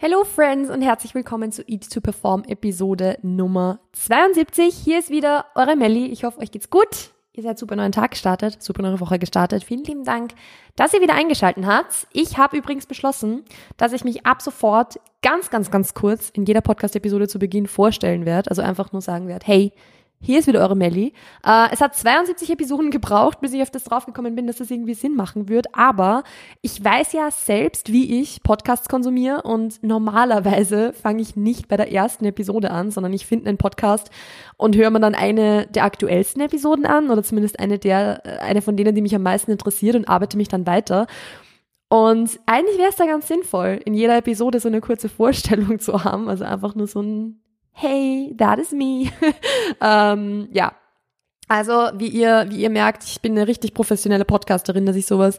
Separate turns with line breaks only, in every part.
Hello Friends und herzlich willkommen zu Eat to Perform Episode Nummer 72. Hier ist wieder eure Melli. Ich hoffe, euch geht's gut. Ihr seid super neuen Tag gestartet, super neue Woche gestartet. Vielen lieben Dank, dass ihr wieder eingeschaltet habt. Ich habe übrigens beschlossen, dass ich mich ab sofort ganz, ganz, ganz kurz in jeder Podcast-Episode zu Beginn vorstellen werde. Also einfach nur sagen werde, hey, hier ist wieder eure Melli. Äh, es hat 72 Episoden gebraucht, bis ich auf das draufgekommen bin, dass das irgendwie Sinn machen wird. Aber ich weiß ja selbst, wie ich Podcasts konsumiere und normalerweise fange ich nicht bei der ersten Episode an, sondern ich finde einen Podcast und höre mir dann eine der aktuellsten Episoden an oder zumindest eine der, äh, eine von denen, die mich am meisten interessiert und arbeite mich dann weiter. Und eigentlich wäre es da ganz sinnvoll, in jeder Episode so eine kurze Vorstellung zu haben, also einfach nur so ein hey, that is me. ähm, ja. Also, wie ihr, wie ihr merkt, ich bin eine richtig professionelle Podcasterin, dass ich sowas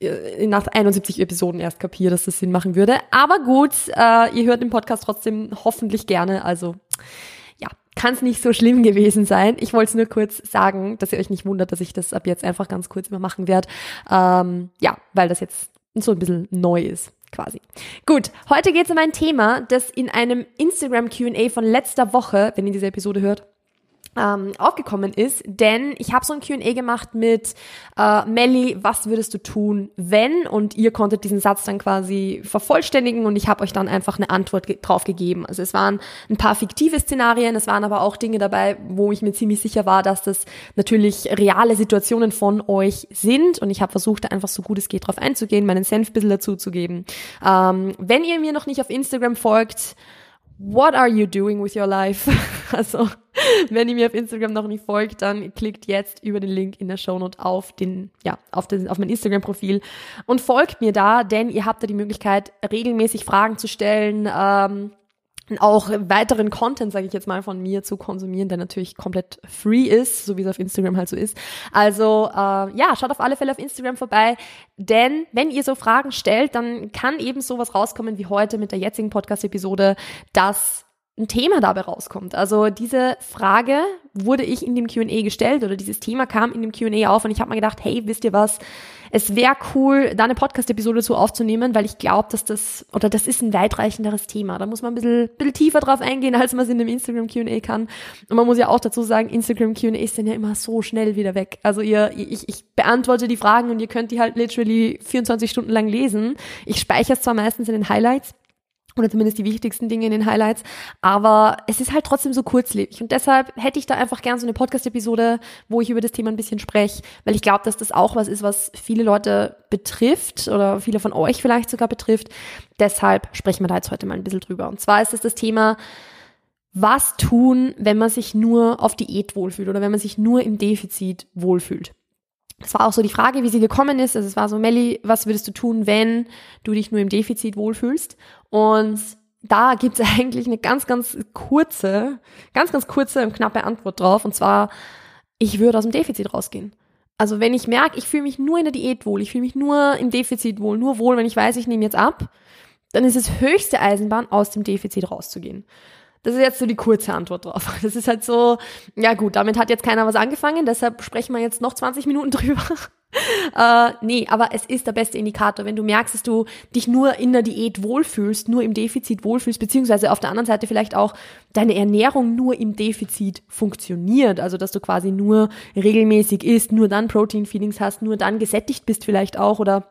äh, nach 71 Episoden erst kapiere, dass das Sinn machen würde. Aber gut, äh, ihr hört den Podcast trotzdem hoffentlich gerne. Also, ja, kann es nicht so schlimm gewesen sein. Ich wollte es nur kurz sagen, dass ihr euch nicht wundert, dass ich das ab jetzt einfach ganz kurz immer machen werde. Ähm, ja, weil das jetzt so ein bisschen neu ist quasi. Gut, heute geht es um ein Thema, das in einem Instagram QA von letzter Woche, wenn ihr diese Episode hört, ähm, aufgekommen ist, denn ich habe so ein Q&A gemacht mit äh, Melly, was würdest du tun, wenn? Und ihr konntet diesen Satz dann quasi vervollständigen und ich habe euch dann einfach eine Antwort ge drauf gegeben. Also es waren ein paar fiktive Szenarien, es waren aber auch Dinge dabei, wo ich mir ziemlich sicher war, dass das natürlich reale Situationen von euch sind und ich habe versucht, da einfach so gut es geht drauf einzugehen, meinen Senf ein bisschen dazu zu geben. Ähm, wenn ihr mir noch nicht auf Instagram folgt, what are you doing with your life? Also, wenn ihr mir auf Instagram noch nicht folgt, dann klickt jetzt über den Link in der Shownote auf den, ja, auf den, auf mein Instagram-Profil und folgt mir da, denn ihr habt da die Möglichkeit, regelmäßig Fragen zu stellen, ähm, auch weiteren Content, sage ich jetzt mal, von mir zu konsumieren, der natürlich komplett free ist, so wie es auf Instagram halt so ist. Also äh, ja, schaut auf alle Fälle auf Instagram vorbei, denn wenn ihr so Fragen stellt, dann kann eben sowas rauskommen wie heute mit der jetzigen Podcast-Episode, dass ein Thema dabei rauskommt. Also diese Frage wurde ich in dem Q&A gestellt oder dieses Thema kam in dem Q&A auf und ich habe mir gedacht, hey, wisst ihr was? Es wäre cool, da eine Podcast-Episode zu aufzunehmen, weil ich glaube, dass das, oder das ist ein weitreichenderes Thema. Da muss man ein bisschen, bisschen tiefer drauf eingehen, als man es in dem Instagram Q&A kann. Und man muss ja auch dazu sagen, Instagram Q&As sind ja immer so schnell wieder weg. Also ihr, ich, ich beantworte die Fragen und ihr könnt die halt literally 24 Stunden lang lesen. Ich speichere es zwar meistens in den Highlights, oder zumindest die wichtigsten Dinge in den Highlights. Aber es ist halt trotzdem so kurzlebig. Und deshalb hätte ich da einfach gern so eine Podcast-Episode, wo ich über das Thema ein bisschen spreche, weil ich glaube, dass das auch was ist, was viele Leute betrifft oder viele von euch vielleicht sogar betrifft. Deshalb sprechen wir da jetzt heute mal ein bisschen drüber. Und zwar ist es das Thema, was tun, wenn man sich nur auf Diät wohlfühlt oder wenn man sich nur im Defizit wohlfühlt. Das war auch so die Frage, wie sie gekommen ist. Also es war so, Melli, was würdest du tun, wenn du dich nur im Defizit wohlfühlst? Und da gibt's eigentlich eine ganz, ganz kurze, ganz, ganz kurze und knappe Antwort drauf. Und zwar, ich würde aus dem Defizit rausgehen. Also wenn ich merke, ich fühle mich nur in der Diät wohl, ich fühle mich nur im Defizit wohl, nur wohl, wenn ich weiß, ich nehme jetzt ab, dann ist es höchste Eisenbahn, aus dem Defizit rauszugehen. Das ist jetzt so die kurze Antwort drauf. Das ist halt so, ja gut, damit hat jetzt keiner was angefangen, deshalb sprechen wir jetzt noch 20 Minuten drüber. äh, nee, aber es ist der beste Indikator, wenn du merkst, dass du dich nur in der Diät wohlfühlst, nur im Defizit wohlfühlst, beziehungsweise auf der anderen Seite vielleicht auch deine Ernährung nur im Defizit funktioniert, also dass du quasi nur regelmäßig isst, nur dann Protein-Feedings hast, nur dann gesättigt bist vielleicht auch oder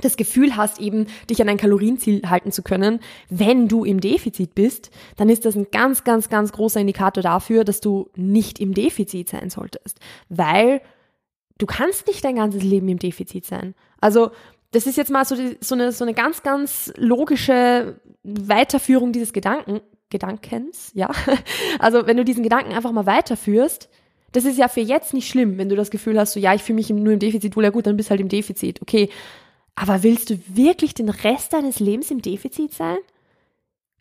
das Gefühl hast, eben dich an ein Kalorienziel halten zu können, wenn du im Defizit bist, dann ist das ein ganz, ganz, ganz großer Indikator dafür, dass du nicht im Defizit sein solltest. Weil du kannst nicht dein ganzes Leben im Defizit sein. Also, das ist jetzt mal so, die, so, eine, so eine ganz, ganz logische Weiterführung dieses Gedanken, Gedankens, ja. Also, wenn du diesen Gedanken einfach mal weiterführst, das ist ja für jetzt nicht schlimm, wenn du das Gefühl hast, so, ja, ich fühle mich nur im Defizit, wohl ja gut, dann bist du halt im Defizit. Okay, aber willst du wirklich den Rest deines Lebens im Defizit sein?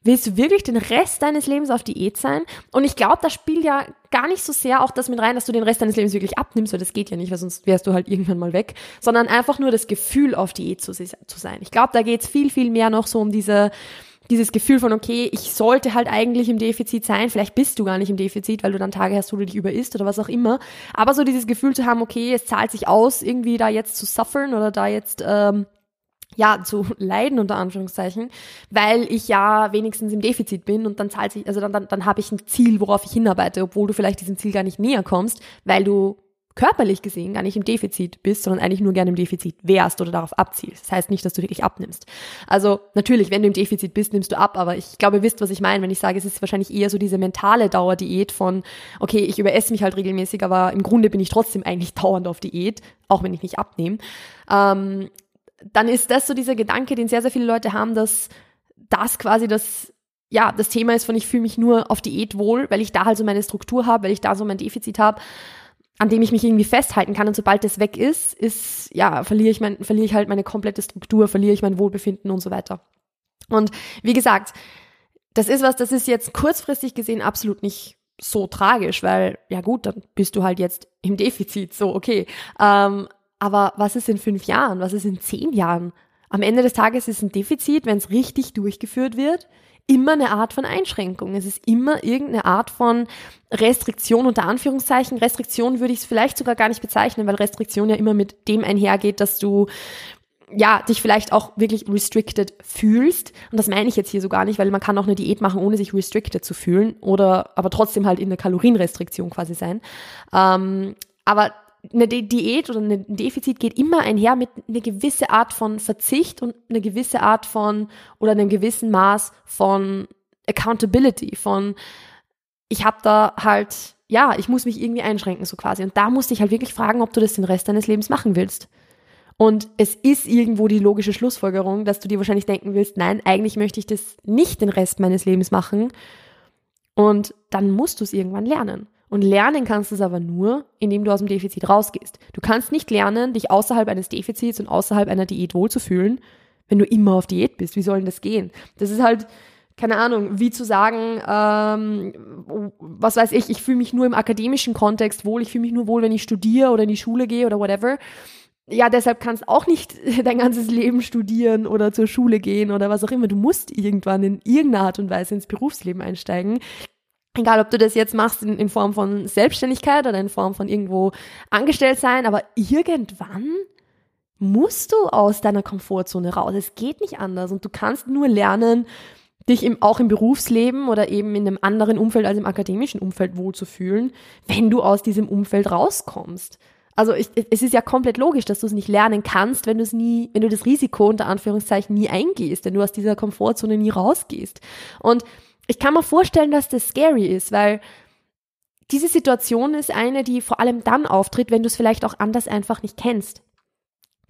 Willst du wirklich den Rest deines Lebens auf Diät sein? Und ich glaube, da spielt ja gar nicht so sehr auch das mit rein, dass du den Rest deines Lebens wirklich abnimmst, weil das geht ja nicht, weil sonst wärst du halt irgendwann mal weg, sondern einfach nur das Gefühl, auf Diät zu, zu sein. Ich glaube, da geht es viel, viel mehr noch so um diese, dieses Gefühl von, okay, ich sollte halt eigentlich im Defizit sein, vielleicht bist du gar nicht im Defizit, weil du dann Tage hast, wo du dich überisst oder was auch immer, aber so dieses Gefühl zu haben, okay, es zahlt sich aus, irgendwie da jetzt zu suffern oder da jetzt ähm, ja, zu leiden unter Anführungszeichen, weil ich ja wenigstens im Defizit bin und dann zahlt sich, also dann, dann, dann habe ich ein Ziel, worauf ich hinarbeite, obwohl du vielleicht diesem Ziel gar nicht näher kommst, weil du körperlich gesehen gar nicht im Defizit bist, sondern eigentlich nur gerne im Defizit wärst oder darauf abzielst. Das heißt nicht, dass du wirklich abnimmst. Also natürlich, wenn du im Defizit bist, nimmst du ab, aber ich glaube, ihr wisst, was ich meine, wenn ich sage, es ist wahrscheinlich eher so diese mentale Dauerdiät von, okay, ich überesse mich halt regelmäßig, aber im Grunde bin ich trotzdem eigentlich dauernd auf Diät, auch wenn ich nicht abnehme. Ähm, dann ist das so dieser Gedanke, den sehr, sehr viele Leute haben, dass das quasi das ja, das Thema ist von ich fühle mich nur auf Diät wohl, weil ich da halt so meine Struktur habe, weil ich da so mein Defizit habe an dem ich mich irgendwie festhalten kann. Und sobald das weg ist, ist, ja, verliere ich mein, verliere ich halt meine komplette Struktur, verliere ich mein Wohlbefinden und so weiter. Und wie gesagt, das ist was, das ist jetzt kurzfristig gesehen absolut nicht so tragisch, weil, ja gut, dann bist du halt jetzt im Defizit, so, okay. Ähm, aber was ist in fünf Jahren? Was ist in zehn Jahren? Am Ende des Tages ist ein Defizit, wenn es richtig durchgeführt wird, immer eine Art von Einschränkung. Es ist immer irgendeine Art von Restriktion unter Anführungszeichen. Restriktion würde ich es vielleicht sogar gar nicht bezeichnen, weil Restriktion ja immer mit dem einhergeht, dass du ja, dich vielleicht auch wirklich restricted fühlst. Und das meine ich jetzt hier so gar nicht, weil man kann auch eine Diät machen, ohne sich restricted zu fühlen oder aber trotzdem halt in der Kalorienrestriktion quasi sein. Ähm, aber eine Diät oder ein Defizit geht immer einher mit einer gewissen Art von Verzicht und eine gewisse Art von oder einem gewissen Maß von Accountability, von ich habe da halt, ja, ich muss mich irgendwie einschränken so quasi. Und da musste ich halt wirklich fragen, ob du das den Rest deines Lebens machen willst. Und es ist irgendwo die logische Schlussfolgerung, dass du dir wahrscheinlich denken willst, nein, eigentlich möchte ich das nicht den Rest meines Lebens machen. Und dann musst du es irgendwann lernen. Und lernen kannst du es aber nur, indem du aus dem Defizit rausgehst. Du kannst nicht lernen, dich außerhalb eines Defizits und außerhalb einer Diät wohlzufühlen, wenn du immer auf Diät bist. Wie soll denn das gehen? Das ist halt, keine Ahnung, wie zu sagen, ähm, was weiß ich, ich fühle mich nur im akademischen Kontext wohl, ich fühle mich nur wohl, wenn ich studiere oder in die Schule gehe oder whatever. Ja, deshalb kannst auch nicht dein ganzes Leben studieren oder zur Schule gehen oder was auch immer. Du musst irgendwann in irgendeiner Art und Weise ins Berufsleben einsteigen. Egal, ob du das jetzt machst in, in Form von Selbstständigkeit oder in Form von irgendwo angestellt sein, aber irgendwann musst du aus deiner Komfortzone raus. Es geht nicht anders und du kannst nur lernen, dich im, auch im Berufsleben oder eben in einem anderen Umfeld als im akademischen Umfeld wohlzufühlen, wenn du aus diesem Umfeld rauskommst. Also ich, es ist ja komplett logisch, dass du es nicht lernen kannst, wenn du es nie, wenn du das Risiko unter Anführungszeichen nie eingehst, wenn du aus dieser Komfortzone nie rausgehst. Und ich kann mir vorstellen, dass das scary ist, weil diese Situation ist eine, die vor allem dann auftritt, wenn du es vielleicht auch anders einfach nicht kennst.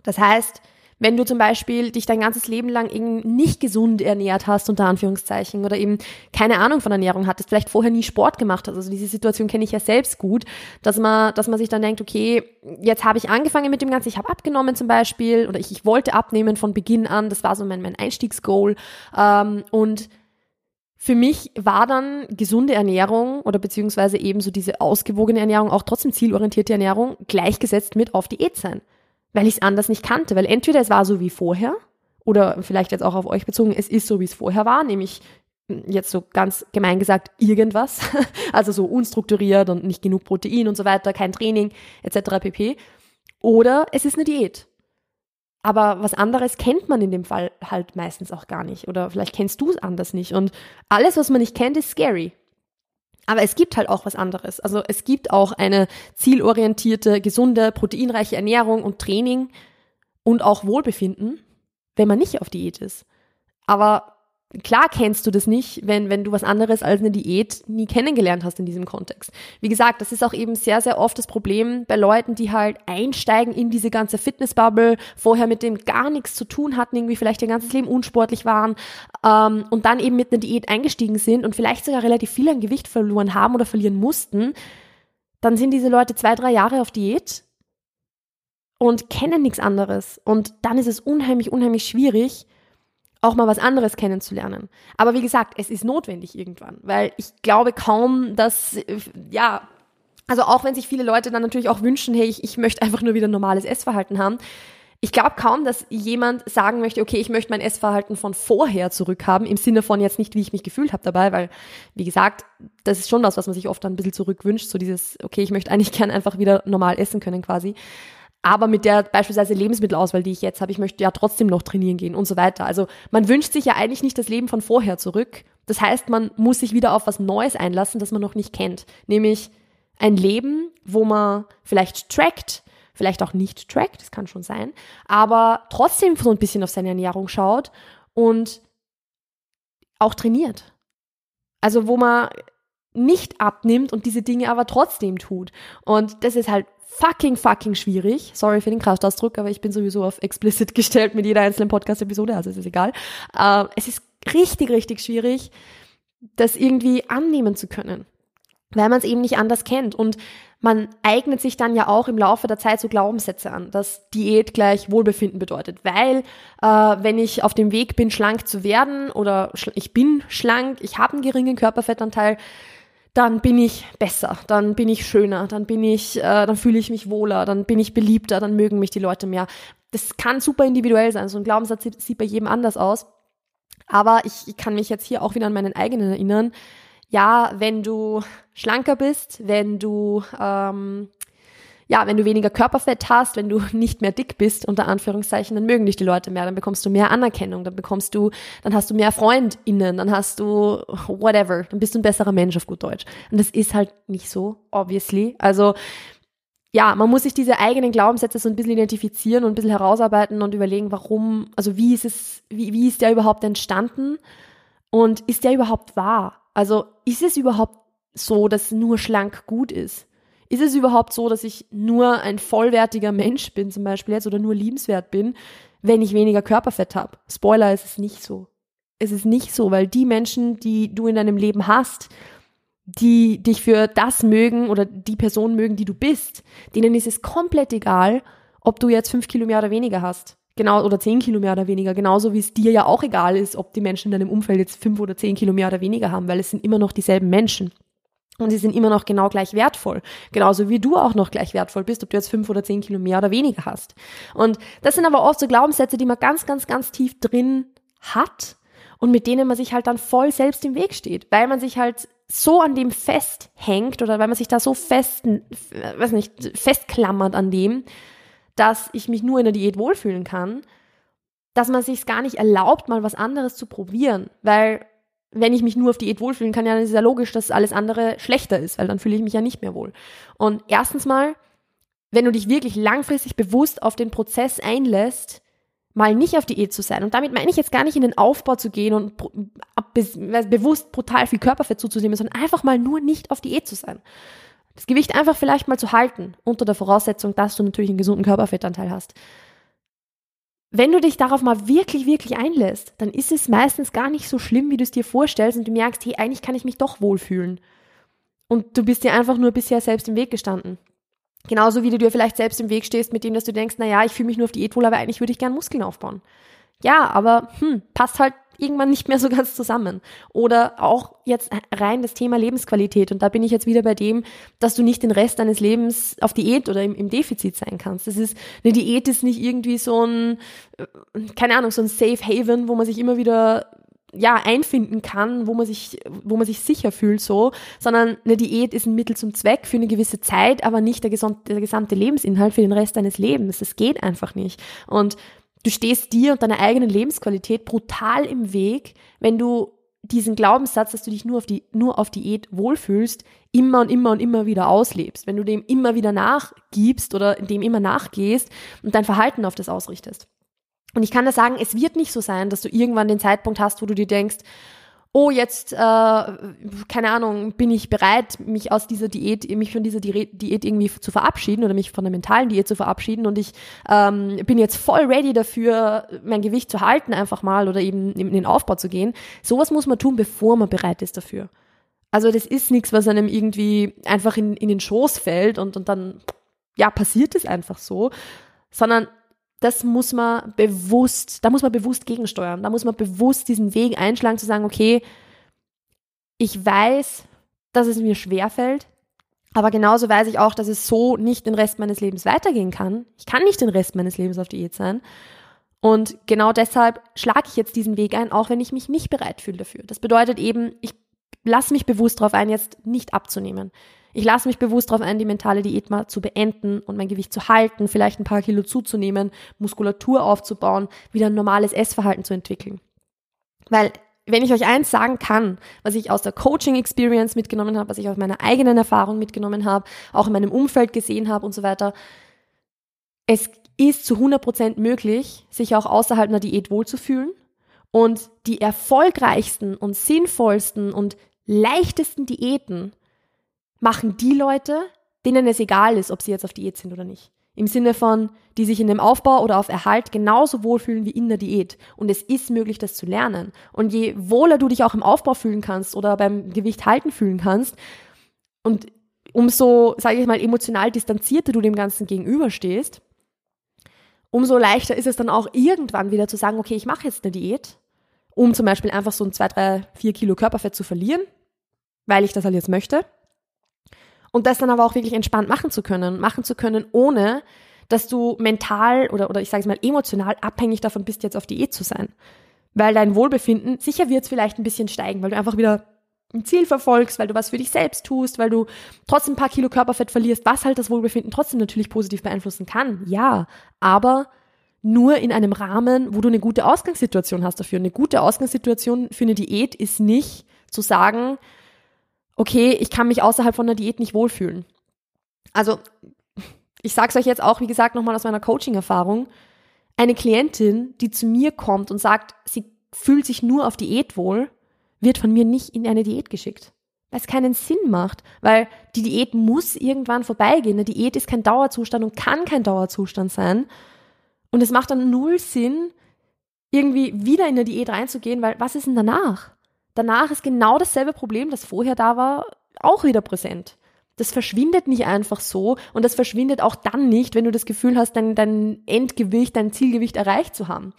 Das heißt, wenn du zum Beispiel dich dein ganzes Leben lang eben nicht gesund ernährt hast, unter Anführungszeichen, oder eben keine Ahnung von Ernährung hattest, vielleicht vorher nie Sport gemacht hast. Also diese Situation kenne ich ja selbst gut, dass man, dass man sich dann denkt, okay, jetzt habe ich angefangen mit dem Ganzen, ich habe abgenommen zum Beispiel, oder ich, ich wollte abnehmen von Beginn an, das war so mein, mein Einstiegsgoal. Ähm, und für mich war dann gesunde Ernährung oder beziehungsweise eben so diese ausgewogene Ernährung, auch trotzdem zielorientierte Ernährung, gleichgesetzt mit auf Diät sein. Weil ich es anders nicht kannte. Weil entweder es war so wie vorher, oder vielleicht jetzt auch auf euch bezogen, es ist so wie es vorher war, nämlich hm, jetzt so ganz gemein gesagt irgendwas, also so unstrukturiert und nicht genug Protein und so weiter, kein Training etc. pp. Oder es ist eine Diät. Aber was anderes kennt man in dem Fall halt meistens auch gar nicht. Oder vielleicht kennst du es anders nicht. Und alles, was man nicht kennt, ist scary. Aber es gibt halt auch was anderes. Also es gibt auch eine zielorientierte, gesunde, proteinreiche Ernährung und Training und auch Wohlbefinden, wenn man nicht auf Diät ist. Aber Klar kennst du das nicht, wenn, wenn du was anderes als eine Diät nie kennengelernt hast in diesem Kontext. Wie gesagt, das ist auch eben sehr, sehr oft das Problem bei Leuten, die halt einsteigen in diese ganze Fitnessbubble, vorher mit dem gar nichts zu tun hatten, irgendwie vielleicht ihr ganzes Leben unsportlich waren ähm, und dann eben mit einer Diät eingestiegen sind und vielleicht sogar relativ viel an Gewicht verloren haben oder verlieren mussten. Dann sind diese Leute zwei, drei Jahre auf Diät und kennen nichts anderes. Und dann ist es unheimlich, unheimlich schwierig, auch mal was anderes kennenzulernen. Aber wie gesagt, es ist notwendig irgendwann, weil ich glaube kaum, dass, ja, also auch wenn sich viele Leute dann natürlich auch wünschen, hey, ich, ich möchte einfach nur wieder normales Essverhalten haben. Ich glaube kaum, dass jemand sagen möchte, okay, ich möchte mein Essverhalten von vorher zurückhaben, im Sinne von jetzt nicht, wie ich mich gefühlt habe dabei, weil, wie gesagt, das ist schon das, was man sich oft dann ein bisschen zurückwünscht, so dieses, okay, ich möchte eigentlich gern einfach wieder normal essen können quasi. Aber mit der beispielsweise Lebensmittelauswahl, die ich jetzt habe, ich möchte ja trotzdem noch trainieren gehen und so weiter. Also man wünscht sich ja eigentlich nicht das Leben von vorher zurück. Das heißt, man muss sich wieder auf was Neues einlassen, das man noch nicht kennt. Nämlich ein Leben, wo man vielleicht trackt, vielleicht auch nicht trackt, das kann schon sein, aber trotzdem so ein bisschen auf seine Ernährung schaut und auch trainiert. Also wo man nicht abnimmt und diese Dinge aber trotzdem tut. Und das ist halt fucking, fucking schwierig. Sorry für den Kraftausdruck, aber ich bin sowieso auf explicit gestellt mit jeder einzelnen Podcast-Episode, also es ist egal. Äh, es ist richtig, richtig schwierig, das irgendwie annehmen zu können, weil man es eben nicht anders kennt. Und man eignet sich dann ja auch im Laufe der Zeit so Glaubenssätze an, dass Diät gleich Wohlbefinden bedeutet. Weil äh, wenn ich auf dem Weg bin, schlank zu werden oder ich bin schlank, ich habe einen geringen Körperfettanteil, dann bin ich besser, dann bin ich schöner, dann bin ich, äh, dann fühle ich mich wohler, dann bin ich beliebter, dann mögen mich die Leute mehr. Das kann super individuell sein. So ein Glaubenssatz sieht, sieht bei jedem anders aus. Aber ich, ich kann mich jetzt hier auch wieder an meinen eigenen erinnern. Ja, wenn du schlanker bist, wenn du ähm, ja, wenn du weniger Körperfett hast, wenn du nicht mehr dick bist, unter Anführungszeichen, dann mögen dich die Leute mehr, dann bekommst du mehr Anerkennung, dann bekommst du, dann hast du mehr FreundInnen, dann hast du whatever, dann bist du ein besserer Mensch auf gut Deutsch. Und das ist halt nicht so, obviously. Also, ja, man muss sich diese eigenen Glaubenssätze so ein bisschen identifizieren und ein bisschen herausarbeiten und überlegen, warum, also wie ist es, wie, wie ist der überhaupt entstanden und ist der überhaupt wahr? Also ist es überhaupt so, dass nur schlank gut ist? Ist es überhaupt so, dass ich nur ein vollwertiger Mensch bin, zum Beispiel jetzt, oder nur liebenswert bin, wenn ich weniger Körperfett habe? Spoiler, es ist nicht so. Es ist nicht so, weil die Menschen, die du in deinem Leben hast, die dich für das mögen oder die Person mögen, die du bist, denen ist es komplett egal, ob du jetzt fünf Kilo mehr oder weniger hast. Genau, oder zehn Kilo mehr oder weniger. Genauso wie es dir ja auch egal ist, ob die Menschen in deinem Umfeld jetzt fünf oder zehn Kilo mehr oder weniger haben, weil es sind immer noch dieselben Menschen. Und sie sind immer noch genau gleich wertvoll. Genauso wie du auch noch gleich wertvoll bist, ob du jetzt fünf oder zehn Kilo mehr oder weniger hast. Und das sind aber oft so Glaubenssätze, die man ganz, ganz, ganz tief drin hat und mit denen man sich halt dann voll selbst im Weg steht, weil man sich halt so an dem festhängt oder weil man sich da so fest, weiß nicht, festklammert an dem, dass ich mich nur in der Diät wohlfühlen kann, dass man sich gar nicht erlaubt, mal was anderes zu probieren, weil wenn ich mich nur auf Diät wohlfühlen kann, ja, dann ist ja logisch, dass alles andere schlechter ist, weil dann fühle ich mich ja nicht mehr wohl. Und erstens mal, wenn du dich wirklich langfristig bewusst auf den Prozess einlässt, mal nicht auf Diät zu sein. Und damit meine ich jetzt gar nicht in den Aufbau zu gehen und bewusst brutal viel Körperfett zuzunehmen, sondern einfach mal nur nicht auf Diät zu sein. Das Gewicht einfach vielleicht mal zu halten, unter der Voraussetzung, dass du natürlich einen gesunden Körperfettanteil hast wenn du dich darauf mal wirklich, wirklich einlässt, dann ist es meistens gar nicht so schlimm, wie du es dir vorstellst und du merkst, hey, eigentlich kann ich mich doch wohlfühlen. Und du bist dir einfach nur bisher selbst im Weg gestanden. Genauso wie du dir vielleicht selbst im Weg stehst, mit dem, dass du denkst, na ja, ich fühle mich nur auf Diät wohl, aber eigentlich würde ich gern Muskeln aufbauen. Ja, aber hm, passt halt irgendwann nicht mehr so ganz zusammen. Oder auch jetzt rein das Thema Lebensqualität. Und da bin ich jetzt wieder bei dem, dass du nicht den Rest deines Lebens auf Diät oder im, im Defizit sein kannst. Das ist, eine Diät ist nicht irgendwie so ein, äh, keine Ahnung, so ein Safe Haven, wo man sich immer wieder ja, einfinden kann, wo man sich, wo man sich sicher fühlt, so, sondern eine Diät ist ein Mittel zum Zweck für eine gewisse Zeit, aber nicht der gesamte, der gesamte Lebensinhalt für den Rest deines Lebens. Das geht einfach nicht. Und Du stehst dir und deiner eigenen Lebensqualität brutal im Weg, wenn du diesen Glaubenssatz, dass du dich nur auf, die, nur auf Diät wohlfühlst, immer und immer und immer wieder auslebst. Wenn du dem immer wieder nachgibst oder dem immer nachgehst und dein Verhalten auf das ausrichtest. Und ich kann da sagen, es wird nicht so sein, dass du irgendwann den Zeitpunkt hast, wo du dir denkst, oh, jetzt, äh, keine Ahnung, bin ich bereit, mich aus dieser Diät, mich von dieser Diät irgendwie zu verabschieden oder mich von der mentalen Diät zu verabschieden und ich ähm, bin jetzt voll ready dafür, mein Gewicht zu halten einfach mal oder eben in den Aufbau zu gehen. Sowas muss man tun, bevor man bereit ist dafür. Also das ist nichts, was einem irgendwie einfach in, in den Schoß fällt und, und dann, ja, passiert es einfach so, sondern das muss man bewusst, da muss man bewusst gegensteuern. Da muss man bewusst diesen Weg einschlagen, zu sagen, okay, ich weiß, dass es mir schwerfällt, aber genauso weiß ich auch, dass es so nicht den Rest meines Lebens weitergehen kann. Ich kann nicht den Rest meines Lebens auf Diät sein. Und genau deshalb schlage ich jetzt diesen Weg ein, auch wenn ich mich nicht bereit fühle dafür. Das bedeutet eben, ich lasse mich bewusst darauf ein, jetzt nicht abzunehmen. Ich lasse mich bewusst darauf ein, die mentale Diät mal zu beenden und mein Gewicht zu halten, vielleicht ein paar Kilo zuzunehmen, Muskulatur aufzubauen, wieder ein normales Essverhalten zu entwickeln. Weil wenn ich euch eins sagen kann, was ich aus der Coaching Experience mitgenommen habe, was ich aus meiner eigenen Erfahrung mitgenommen habe, auch in meinem Umfeld gesehen habe und so weiter, es ist zu 100% möglich, sich auch außerhalb einer Diät wohlzufühlen und die erfolgreichsten und sinnvollsten und leichtesten Diäten machen die Leute, denen es egal ist, ob sie jetzt auf Diät sind oder nicht. Im Sinne von, die sich in dem Aufbau oder auf Erhalt genauso wohlfühlen wie in der Diät. Und es ist möglich, das zu lernen. Und je wohler du dich auch im Aufbau fühlen kannst oder beim Gewicht halten fühlen kannst und umso, sage ich mal, emotional distanzierter du dem Ganzen gegenüberstehst, umso leichter ist es dann auch irgendwann wieder zu sagen, okay, ich mache jetzt eine Diät, um zum Beispiel einfach so ein zwei, drei, vier Kilo Körperfett zu verlieren, weil ich das halt jetzt möchte. Und das dann aber auch wirklich entspannt machen zu können, machen zu können, ohne dass du mental oder, oder ich sage es mal emotional abhängig davon bist, jetzt auf Diät zu sein. Weil dein Wohlbefinden, sicher wird es vielleicht ein bisschen steigen, weil du einfach wieder ein Ziel verfolgst, weil du was für dich selbst tust, weil du trotzdem ein paar Kilo Körperfett verlierst, was halt das Wohlbefinden trotzdem natürlich positiv beeinflussen kann. Ja, aber nur in einem Rahmen, wo du eine gute Ausgangssituation hast dafür. Eine gute Ausgangssituation für eine Diät ist nicht zu sagen, okay, ich kann mich außerhalb von der Diät nicht wohlfühlen. Also, ich sage es euch jetzt auch, wie gesagt, nochmal aus meiner Coaching-Erfahrung. Eine Klientin, die zu mir kommt und sagt, sie fühlt sich nur auf Diät wohl, wird von mir nicht in eine Diät geschickt. Weil es keinen Sinn macht, weil die Diät muss irgendwann vorbeigehen. Eine Diät ist kein Dauerzustand und kann kein Dauerzustand sein. Und es macht dann null Sinn, irgendwie wieder in eine Diät reinzugehen, weil was ist denn danach? Danach ist genau dasselbe Problem, das vorher da war, auch wieder präsent. Das verschwindet nicht einfach so und das verschwindet auch dann nicht, wenn du das Gefühl hast, dein, dein Endgewicht, dein Zielgewicht erreicht zu haben.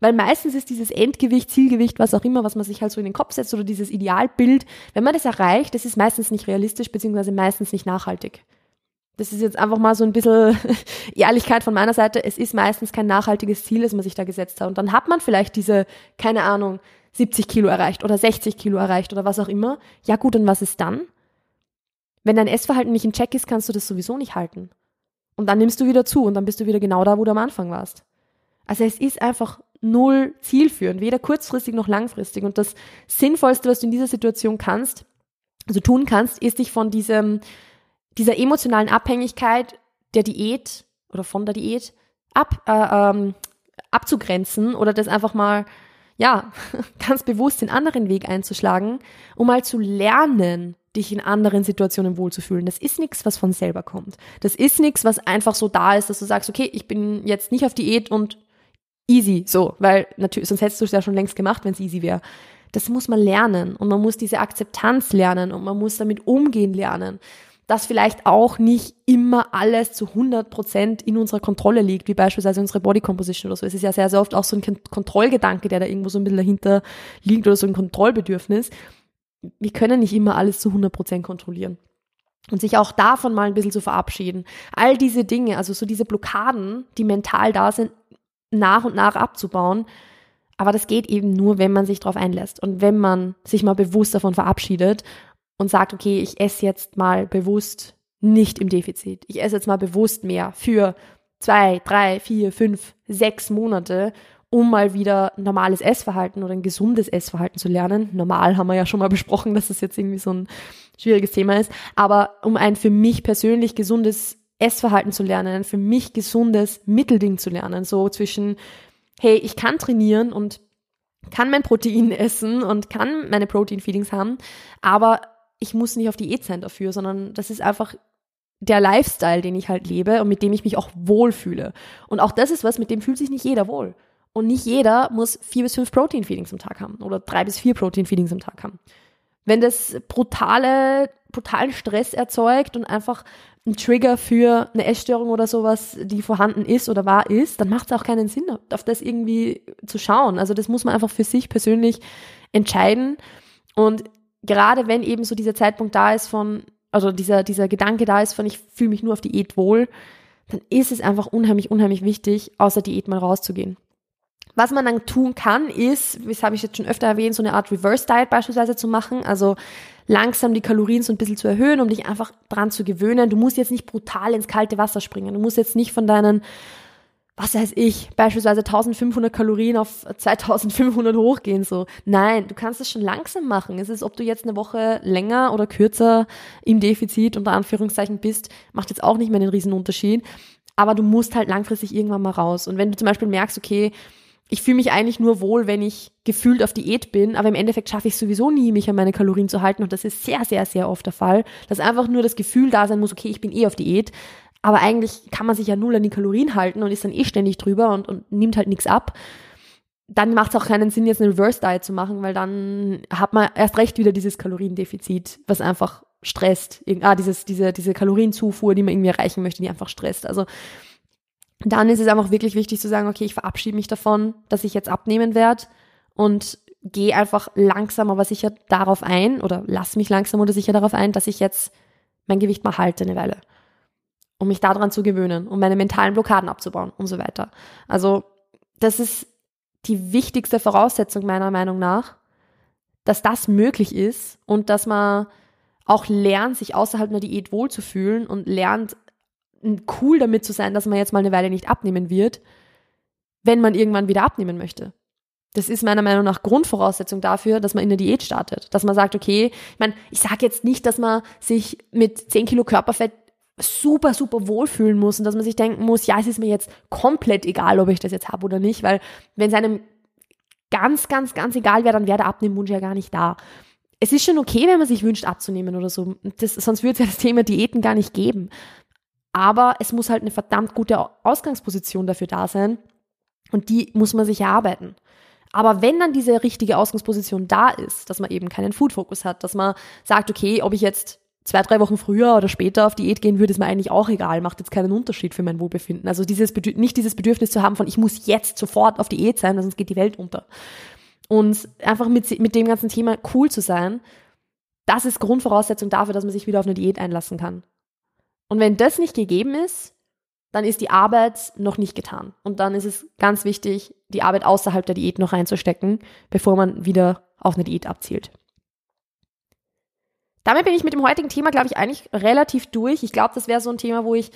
Weil meistens ist dieses Endgewicht, Zielgewicht, was auch immer, was man sich halt so in den Kopf setzt oder dieses Idealbild, wenn man das erreicht, das ist meistens nicht realistisch beziehungsweise meistens nicht nachhaltig. Das ist jetzt einfach mal so ein bisschen Ehrlichkeit von meiner Seite. Es ist meistens kein nachhaltiges Ziel, das man sich da gesetzt hat. Und dann hat man vielleicht diese, keine Ahnung, 70 Kilo erreicht oder 60 Kilo erreicht oder was auch immer. Ja gut, und was ist dann? Wenn dein Essverhalten nicht in Check ist, kannst du das sowieso nicht halten. Und dann nimmst du wieder zu und dann bist du wieder genau da, wo du am Anfang warst. Also es ist einfach null zielführend, weder kurzfristig noch langfristig. Und das Sinnvollste, was du in dieser Situation kannst, also tun kannst, ist dich von diesem, dieser emotionalen Abhängigkeit der Diät oder von der Diät ab, äh, ähm, abzugrenzen oder das einfach mal, ja, ganz bewusst den anderen Weg einzuschlagen, um mal zu lernen, dich in anderen Situationen wohlzufühlen. Das ist nichts, was von selber kommt. Das ist nichts, was einfach so da ist, dass du sagst, okay, ich bin jetzt nicht auf Diät und easy, so, weil natürlich, sonst hättest du es ja schon längst gemacht, wenn es easy wäre. Das muss man lernen und man muss diese Akzeptanz lernen und man muss damit umgehen lernen, dass vielleicht auch nicht immer alles zu 100 Prozent in unserer Kontrolle liegt, wie beispielsweise unsere Body Composition oder so. Es ist ja sehr, sehr oft auch so ein Kontrollgedanke, der da irgendwo so ein bisschen dahinter liegt oder so ein Kontrollbedürfnis. Wir können nicht immer alles zu 100 Prozent kontrollieren und sich auch davon mal ein bisschen zu verabschieden. All diese Dinge, also so diese Blockaden, die mental da sind, nach und nach abzubauen. Aber das geht eben nur, wenn man sich darauf einlässt und wenn man sich mal bewusst davon verabschiedet und sagt, okay, ich esse jetzt mal bewusst nicht im Defizit. Ich esse jetzt mal bewusst mehr für zwei, drei, vier, fünf, sechs Monate, um mal wieder normales Essverhalten oder ein gesundes Essverhalten zu lernen. Normal haben wir ja schon mal besprochen, dass das jetzt irgendwie so ein schwieriges Thema ist. Aber um ein für mich persönlich gesundes Essverhalten zu lernen, ein für mich gesundes Mittelding zu lernen, so zwischen, hey, ich kann trainieren und kann mein Protein essen und kann meine Protein-Feelings haben, aber ich muss nicht auf Diät sein dafür, sondern das ist einfach der Lifestyle, den ich halt lebe und mit dem ich mich auch wohlfühle. Und auch das ist was, mit dem fühlt sich nicht jeder wohl. Und nicht jeder muss vier bis fünf Protein-Feelings am Tag haben oder drei bis vier Protein-Feelings am Tag haben. Wenn das brutale, brutalen Stress erzeugt und einfach ein Trigger für eine Essstörung oder sowas, die vorhanden ist oder war ist, dann macht es auch keinen Sinn, auf das irgendwie zu schauen. Also das muss man einfach für sich persönlich entscheiden. Und gerade wenn eben so dieser Zeitpunkt da ist von, also dieser, dieser Gedanke da ist von, ich fühle mich nur auf Diät wohl, dann ist es einfach unheimlich, unheimlich wichtig, außer Diät mal rauszugehen. Was man dann tun kann, ist, das habe ich jetzt schon öfter erwähnt, so eine Art Reverse Diet beispielsweise zu machen. Also langsam die Kalorien so ein bisschen zu erhöhen, um dich einfach dran zu gewöhnen. Du musst jetzt nicht brutal ins kalte Wasser springen. Du musst jetzt nicht von deinen, was weiß ich, beispielsweise 1500 Kalorien auf 2500 hochgehen, so. Nein, du kannst es schon langsam machen. Es ist, ob du jetzt eine Woche länger oder kürzer im Defizit unter Anführungszeichen bist, macht jetzt auch nicht mehr den Riesenunterschied. Aber du musst halt langfristig irgendwann mal raus. Und wenn du zum Beispiel merkst, okay, ich fühle mich eigentlich nur wohl, wenn ich gefühlt auf Diät bin, aber im Endeffekt schaffe ich sowieso nie, mich an meine Kalorien zu halten. Und das ist sehr, sehr, sehr oft der Fall, dass einfach nur das Gefühl da sein muss, okay, ich bin eh auf Diät. Aber eigentlich kann man sich ja null an die Kalorien halten und ist dann eh ständig drüber und, und nimmt halt nichts ab. Dann macht es auch keinen Sinn, jetzt eine Reverse Diet zu machen, weil dann hat man erst recht wieder dieses Kaloriendefizit, was einfach stresst. Ah, dieses, diese, diese Kalorienzufuhr, die man irgendwie erreichen möchte, die einfach stresst. Also dann ist es einfach wirklich wichtig zu sagen, okay, ich verabschiede mich davon, dass ich jetzt abnehmen werde und gehe einfach langsam aber sicher darauf ein oder lass mich langsam oder sicher darauf ein, dass ich jetzt mein Gewicht mal halte eine Weile. Um mich daran zu gewöhnen, um meine mentalen Blockaden abzubauen und so weiter. Also, das ist die wichtigste Voraussetzung meiner Meinung nach, dass das möglich ist und dass man auch lernt, sich außerhalb einer Diät wohlzufühlen und lernt, cool damit zu sein, dass man jetzt mal eine Weile nicht abnehmen wird, wenn man irgendwann wieder abnehmen möchte. Das ist meiner Meinung nach Grundvoraussetzung dafür, dass man in der Diät startet. Dass man sagt, okay, ich meine, ich sage jetzt nicht, dass man sich mit 10 Kilo Körperfett super, super wohlfühlen muss und dass man sich denken muss, ja, es ist mir jetzt komplett egal, ob ich das jetzt habe oder nicht, weil wenn es einem ganz, ganz, ganz egal wäre, dann wäre der Abnehmwunsch ja gar nicht da. Es ist schon okay, wenn man sich wünscht abzunehmen oder so. Das, sonst würde es ja das Thema Diäten gar nicht geben. Aber es muss halt eine verdammt gute Ausgangsposition dafür da sein und die muss man sich erarbeiten. Aber wenn dann diese richtige Ausgangsposition da ist, dass man eben keinen Food-Fokus hat, dass man sagt, okay, ob ich jetzt zwei, drei Wochen früher oder später auf Diät gehen würde, ist mir eigentlich auch egal, macht jetzt keinen Unterschied für mein Wohlbefinden. Also dieses nicht dieses Bedürfnis zu haben von, ich muss jetzt sofort auf Diät sein, sonst geht die Welt unter. Und einfach mit, mit dem ganzen Thema cool zu sein, das ist Grundvoraussetzung dafür, dass man sich wieder auf eine Diät einlassen kann. Und wenn das nicht gegeben ist, dann ist die Arbeit noch nicht getan. Und dann ist es ganz wichtig, die Arbeit außerhalb der Diät noch reinzustecken, bevor man wieder auf eine Diät abzielt. Damit bin ich mit dem heutigen Thema, glaube ich, eigentlich relativ durch. Ich glaube, das wäre so ein Thema, wo ich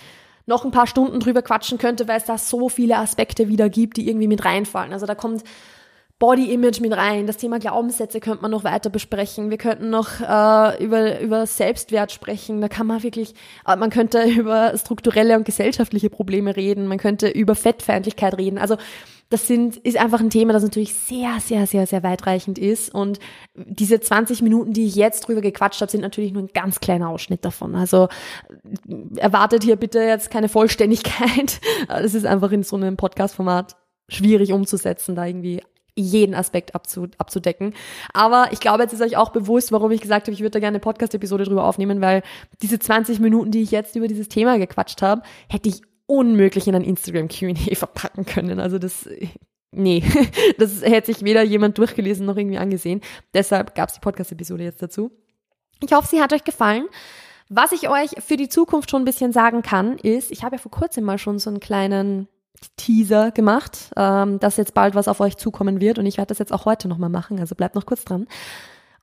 noch ein paar Stunden drüber quatschen könnte, weil es da so viele Aspekte wieder gibt, die irgendwie mit reinfallen. Also da kommt Body Image mit rein. Das Thema Glaubenssätze könnte man noch weiter besprechen. Wir könnten noch äh, über, über Selbstwert sprechen. Da kann man wirklich, äh, man könnte über strukturelle und gesellschaftliche Probleme reden. Man könnte über Fettfeindlichkeit reden. Also das sind, ist einfach ein Thema, das natürlich sehr, sehr, sehr, sehr weitreichend ist. Und diese 20 Minuten, die ich jetzt drüber gequatscht habe, sind natürlich nur ein ganz kleiner Ausschnitt davon. Also erwartet hier bitte jetzt keine Vollständigkeit. Das ist einfach in so einem Podcast-Format schwierig umzusetzen, da irgendwie jeden Aspekt abzudecken. Aber ich glaube, jetzt ist euch auch bewusst, warum ich gesagt habe, ich würde da gerne eine Podcast-Episode drüber aufnehmen, weil diese 20 Minuten, die ich jetzt über dieses Thema gequatscht habe, hätte ich unmöglich in ein Instagram Q&A verpacken können. Also das, nee, das hätte sich weder jemand durchgelesen noch irgendwie angesehen. Deshalb gab es die Podcast-Episode jetzt dazu. Ich hoffe, sie hat euch gefallen. Was ich euch für die Zukunft schon ein bisschen sagen kann, ist, ich habe ja vor kurzem mal schon so einen kleinen Teaser gemacht, ähm, dass jetzt bald was auf euch zukommen wird und ich werde das jetzt auch heute nochmal machen, also bleibt noch kurz dran.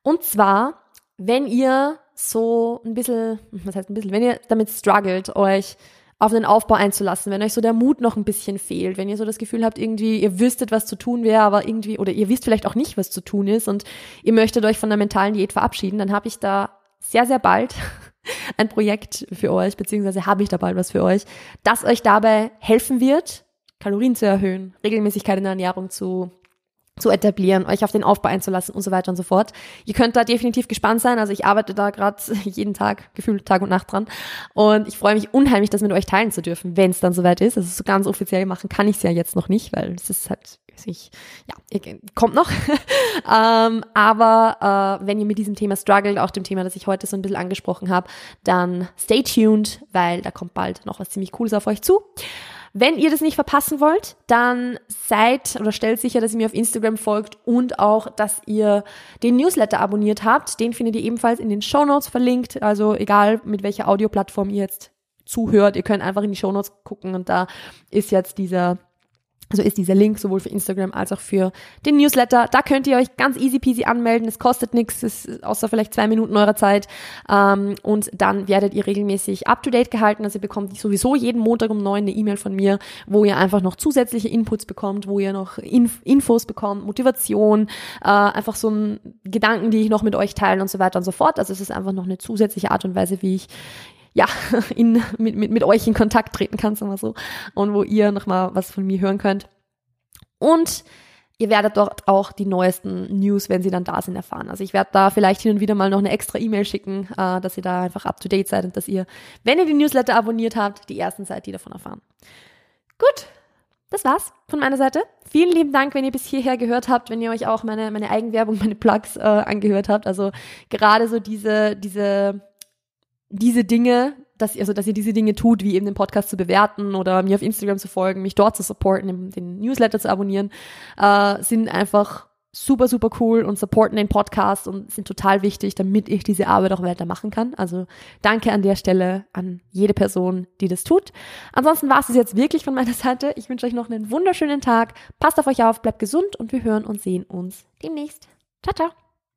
Und zwar, wenn ihr so ein bisschen, was heißt ein bisschen, wenn ihr damit struggelt, euch auf den Aufbau einzulassen, wenn euch so der Mut noch ein bisschen fehlt, wenn ihr so das Gefühl habt, irgendwie, ihr wüsstet, was zu tun wäre, aber irgendwie, oder ihr wisst vielleicht auch nicht, was zu tun ist und ihr möchtet euch von der mentalen Diät verabschieden, dann habe ich da sehr, sehr bald ein Projekt für euch, beziehungsweise habe ich da bald was für euch, das euch dabei helfen wird, Kalorien zu erhöhen, Regelmäßigkeit in der Ernährung zu zu etablieren, euch auf den Aufbau einzulassen und so weiter und so fort. Ihr könnt da definitiv gespannt sein. Also ich arbeite da gerade jeden Tag, gefühlt Tag und Nacht dran. Und ich freue mich unheimlich, das mit euch teilen zu dürfen, wenn es dann soweit ist. Also so ganz offiziell machen kann ich es ja jetzt noch nicht, weil es ist halt, ich, ja, kommt noch. ähm, aber äh, wenn ihr mit diesem Thema struggelt, auch dem Thema, das ich heute so ein bisschen angesprochen habe, dann stay tuned, weil da kommt bald noch was ziemlich Cooles auf euch zu. Wenn ihr das nicht verpassen wollt, dann seid oder stellt sicher, dass ihr mir auf Instagram folgt und auch, dass ihr den Newsletter abonniert habt. Den findet ihr ebenfalls in den Show Notes verlinkt. Also egal, mit welcher Audioplattform ihr jetzt zuhört, ihr könnt einfach in die Show Notes gucken und da ist jetzt dieser Also ist dieser Link sowohl für Instagram als auch für den Newsletter. Da könnt ihr euch ganz easy peasy anmelden. Es kostet nichts, außer vielleicht zwei Minuten eurer Zeit. Ähm, und dann werdet ihr regelmäßig up to date gehalten. Also ihr bekommt sowieso jeden Montag um neun eine E-Mail von mir, wo ihr einfach noch zusätzliche Inputs bekommt, wo ihr noch Inf Infos bekommt, Motivation, äh, einfach so Gedanken, die ich noch mit euch teile und so weiter und so fort. Also es ist einfach noch eine zusätzliche Art und Weise, wie ich ja, in, mit, mit, mit euch in Kontakt treten kann, sagen wir so. Und wo ihr nochmal was von mir hören könnt. Und ihr werdet dort auch die neuesten News, wenn sie dann da sind, erfahren. Also ich werde da vielleicht hin und wieder mal noch eine extra E-Mail schicken, äh, dass ihr da einfach up to date seid und dass ihr, wenn ihr die Newsletter abonniert habt, die ersten seid, die davon erfahren. Gut, das war's von meiner Seite. Vielen lieben Dank, wenn ihr bis hierher gehört habt, wenn ihr euch auch meine, meine Eigenwerbung, meine Plugs äh, angehört habt. Also gerade so diese, diese diese Dinge, dass, also, dass ihr diese Dinge tut, wie eben den Podcast zu bewerten oder mir auf Instagram zu folgen, mich dort zu supporten, den Newsletter zu abonnieren, äh, sind einfach super, super cool und supporten den Podcast und sind total wichtig, damit ich diese Arbeit auch weitermachen kann. Also danke an der Stelle an jede Person, die das tut. Ansonsten war es jetzt wirklich von meiner Seite. Ich wünsche euch noch einen wunderschönen Tag. Passt auf euch auf, bleibt gesund und wir hören und sehen uns demnächst. Ciao, ciao.